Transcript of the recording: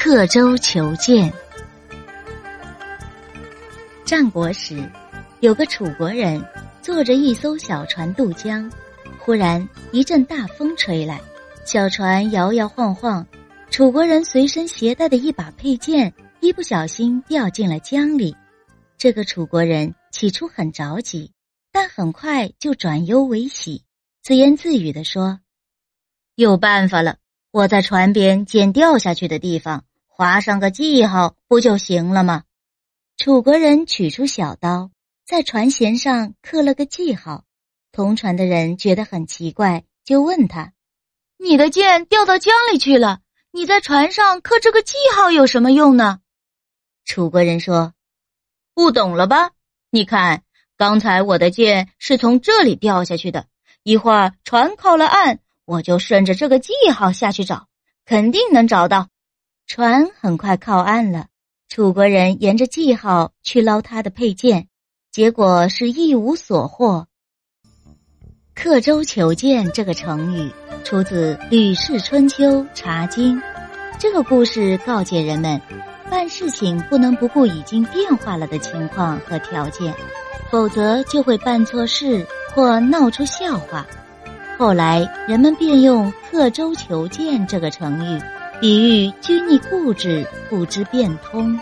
刻舟求剑。战国时，有个楚国人坐着一艘小船渡江，忽然一阵大风吹来，小船摇摇晃晃。楚国人随身携带的一把佩剑，一不小心掉进了江里。这个楚国人起初很着急，但很快就转忧为喜，自言自语地说：“有办法了，我在船边捡掉下去的地方。”划上个记号不就行了吗？楚国人取出小刀，在船舷上刻了个记号。同船的人觉得很奇怪，就问他：“你的剑掉到江里去了，你在船上刻这个记号有什么用呢？”楚国人说：“不懂了吧？你看，刚才我的剑是从这里掉下去的，一会儿船靠了岸，我就顺着这个记号下去找，肯定能找到。”船很快靠岸了，楚国人沿着记号去捞他的佩剑，结果是一无所获。刻舟求剑这个成语出自《吕氏春秋·茶经》，这个故事告诫人们，办事情不能不顾已经变化了的情况和条件，否则就会办错事或闹出笑话。后来人们便用“刻舟求剑”这个成语。比喻拘泥固执，不知变通。